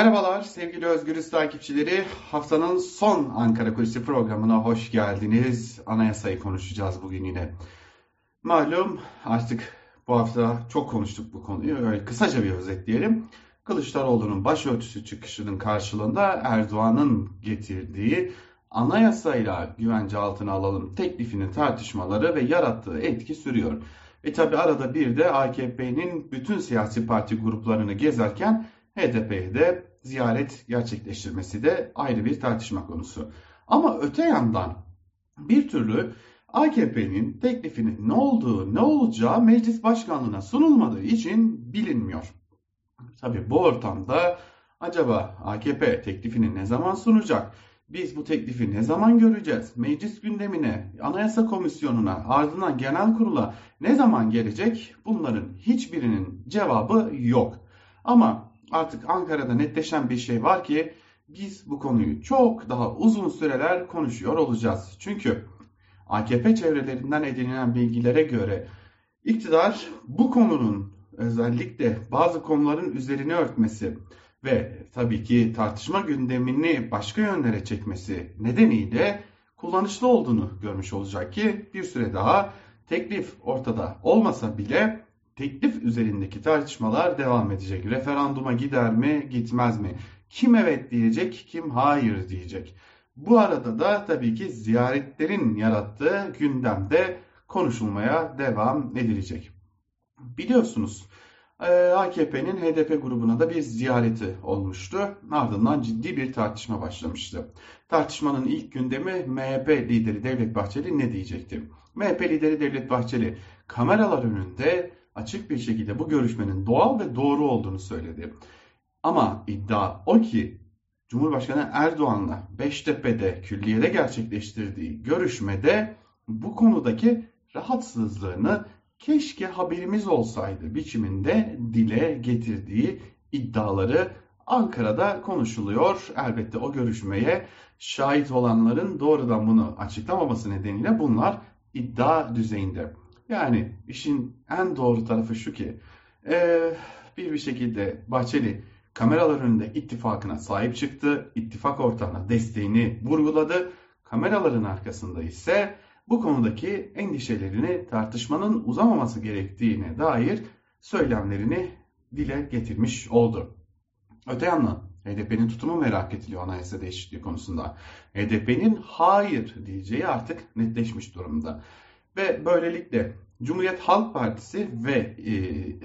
Merhabalar sevgili Özgürüz takipçileri. Haftanın son Ankara Kulisi programına hoş geldiniz. Anayasayı konuşacağız bugün yine. Malum artık bu hafta çok konuştuk bu konuyu. Öyle kısaca bir özetleyelim. Kılıçdaroğlu'nun başörtüsü çıkışının karşılığında Erdoğan'ın getirdiği anayasayla güvence altına alalım teklifinin tartışmaları ve yarattığı etki sürüyor. Ve tabi arada bir de AKP'nin bütün siyasi parti gruplarını gezerken HDP'ye de ziyaret gerçekleştirmesi de ayrı bir tartışma konusu. Ama öte yandan bir türlü AKP'nin teklifinin ne olduğu, ne olacağı meclis başkanlığına sunulmadığı için bilinmiyor. Tabi bu ortamda acaba AKP teklifini ne zaman sunacak? Biz bu teklifi ne zaman göreceğiz? Meclis gündemine, anayasa komisyonuna, ardından genel kurula ne zaman gelecek? Bunların hiçbirinin cevabı yok. Ama artık Ankara'da netleşen bir şey var ki biz bu konuyu çok daha uzun süreler konuşuyor olacağız. Çünkü AKP çevrelerinden edinilen bilgilere göre iktidar bu konunun özellikle bazı konuların üzerine örtmesi ve tabii ki tartışma gündemini başka yönlere çekmesi nedeniyle kullanışlı olduğunu görmüş olacak ki bir süre daha teklif ortada olmasa bile teklif üzerindeki tartışmalar devam edecek. Referanduma gider mi, gitmez mi? Kim evet diyecek, kim hayır diyecek. Bu arada da tabii ki ziyaretlerin yarattığı gündemde konuşulmaya devam edilecek. Biliyorsunuz AKP'nin HDP grubuna da bir ziyareti olmuştu. Ardından ciddi bir tartışma başlamıştı. Tartışmanın ilk gündemi MHP lideri Devlet Bahçeli ne diyecekti? MHP lideri Devlet Bahçeli kameralar önünde açık bir şekilde bu görüşmenin doğal ve doğru olduğunu söyledi. Ama iddia o ki Cumhurbaşkanı Erdoğan'la Beştepe'de külliyede gerçekleştirdiği görüşmede bu konudaki rahatsızlığını keşke haberimiz olsaydı biçiminde dile getirdiği iddiaları Ankara'da konuşuluyor. Elbette o görüşmeye şahit olanların doğrudan bunu açıklamaması nedeniyle bunlar iddia düzeyinde. Yani işin en doğru tarafı şu ki ee, bir bir şekilde Bahçeli kameralar önünde ittifakına sahip çıktı. İttifak ortağına desteğini vurguladı. Kameraların arkasında ise bu konudaki endişelerini tartışmanın uzamaması gerektiğine dair söylemlerini dile getirmiş oldu. Öte yandan HDP'nin tutumu merak ediliyor anayasa değişikliği konusunda. HDP'nin hayır diyeceği artık netleşmiş durumda. Ve böylelikle Cumhuriyet Halk Partisi ve e,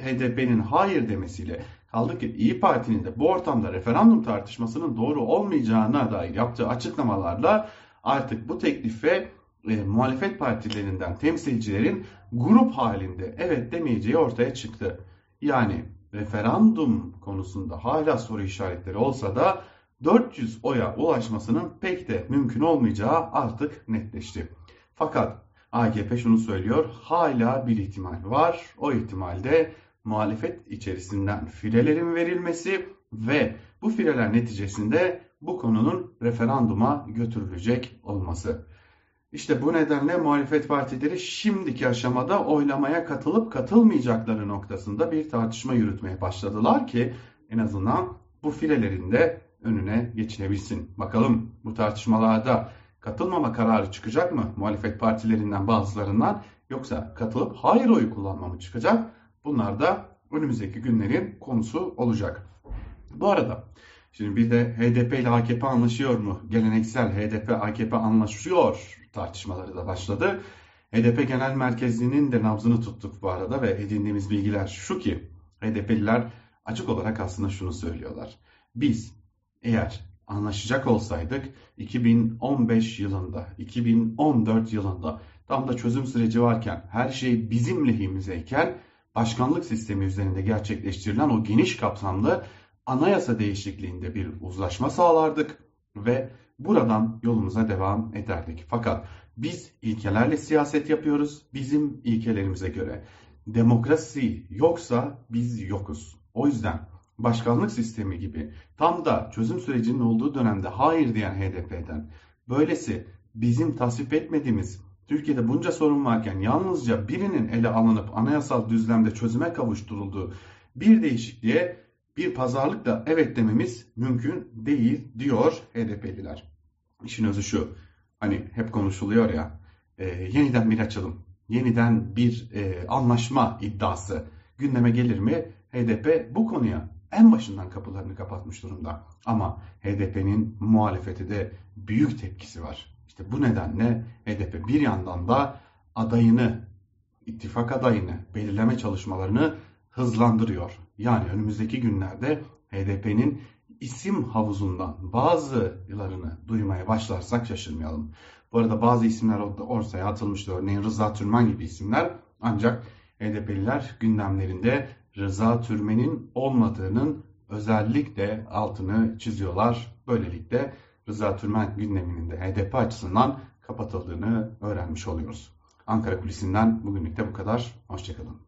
HDP'nin hayır demesiyle kaldı ki İyi Parti'nin de bu ortamda referandum tartışmasının doğru olmayacağına dair yaptığı açıklamalarla artık bu teklife e, muhalefet partilerinden temsilcilerin grup halinde evet demeyeceği ortaya çıktı. Yani referandum konusunda hala soru işaretleri olsa da 400 oya ulaşmasının pek de mümkün olmayacağı artık netleşti. Fakat AKP şunu söylüyor, hala bir ihtimal var. O ihtimalde muhalefet içerisinden filelerin verilmesi ve bu fileler neticesinde bu konunun referanduma götürülecek olması. İşte bu nedenle muhalefet partileri şimdiki aşamada oylamaya katılıp katılmayacakları noktasında bir tartışma yürütmeye başladılar ki en azından bu filelerin de önüne geçilebilsin. Bakalım bu tartışmalarda katılmama kararı çıkacak mı muhalefet partilerinden bazılarından yoksa katılıp hayır oyu kullanma mı çıkacak? Bunlar da önümüzdeki günlerin konusu olacak. Bu arada şimdi bir de HDP ile AKP anlaşıyor mu? Geleneksel HDP AKP anlaşıyor tartışmaları da başladı. HDP Genel Merkezi'nin de nabzını tuttuk bu arada ve edindiğimiz bilgiler şu ki HDP'liler açık olarak aslında şunu söylüyorlar. Biz eğer anlaşacak olsaydık 2015 yılında, 2014 yılında tam da çözüm süreci varken her şey bizim lehimizeyken başkanlık sistemi üzerinde gerçekleştirilen o geniş kapsamlı anayasa değişikliğinde bir uzlaşma sağlardık ve buradan yolumuza devam ederdik. Fakat biz ilkelerle siyaset yapıyoruz. Bizim ilkelerimize göre demokrasi yoksa biz yokuz. O yüzden başkanlık sistemi gibi tam da çözüm sürecinin olduğu dönemde hayır diyen HDP'den böylesi bizim tasvip etmediğimiz Türkiye'de bunca sorun varken yalnızca birinin ele alınıp anayasal düzlemde çözüme kavuşturulduğu bir değişikliğe bir pazarlıkla evet dememiz mümkün değil diyor HDP'liler. İşin özü şu. Hani hep konuşuluyor ya e, yeniden bir açalım, yeniden bir e, anlaşma iddiası gündeme gelir mi? HDP bu konuya en başından kapılarını kapatmış durumda. Ama HDP'nin muhalefeti de büyük tepkisi var. İşte bu nedenle HDP bir yandan da adayını, ittifak adayını belirleme çalışmalarını hızlandırıyor. Yani önümüzdeki günlerde HDP'nin isim havuzundan bazılarını duymaya başlarsak şaşırmayalım. Bu arada bazı isimler ortaya atılmıştı. Örneğin Rıza Türmen gibi isimler. Ancak HDP'liler gündemlerinde Rıza Türmen'in olmadığının özellikle altını çiziyorlar. Böylelikle Rıza Türmen gündeminin de HDP açısından kapatıldığını öğrenmiş oluyoruz. Ankara Kulisi'nden bugünlük de bu kadar. Hoşçakalın.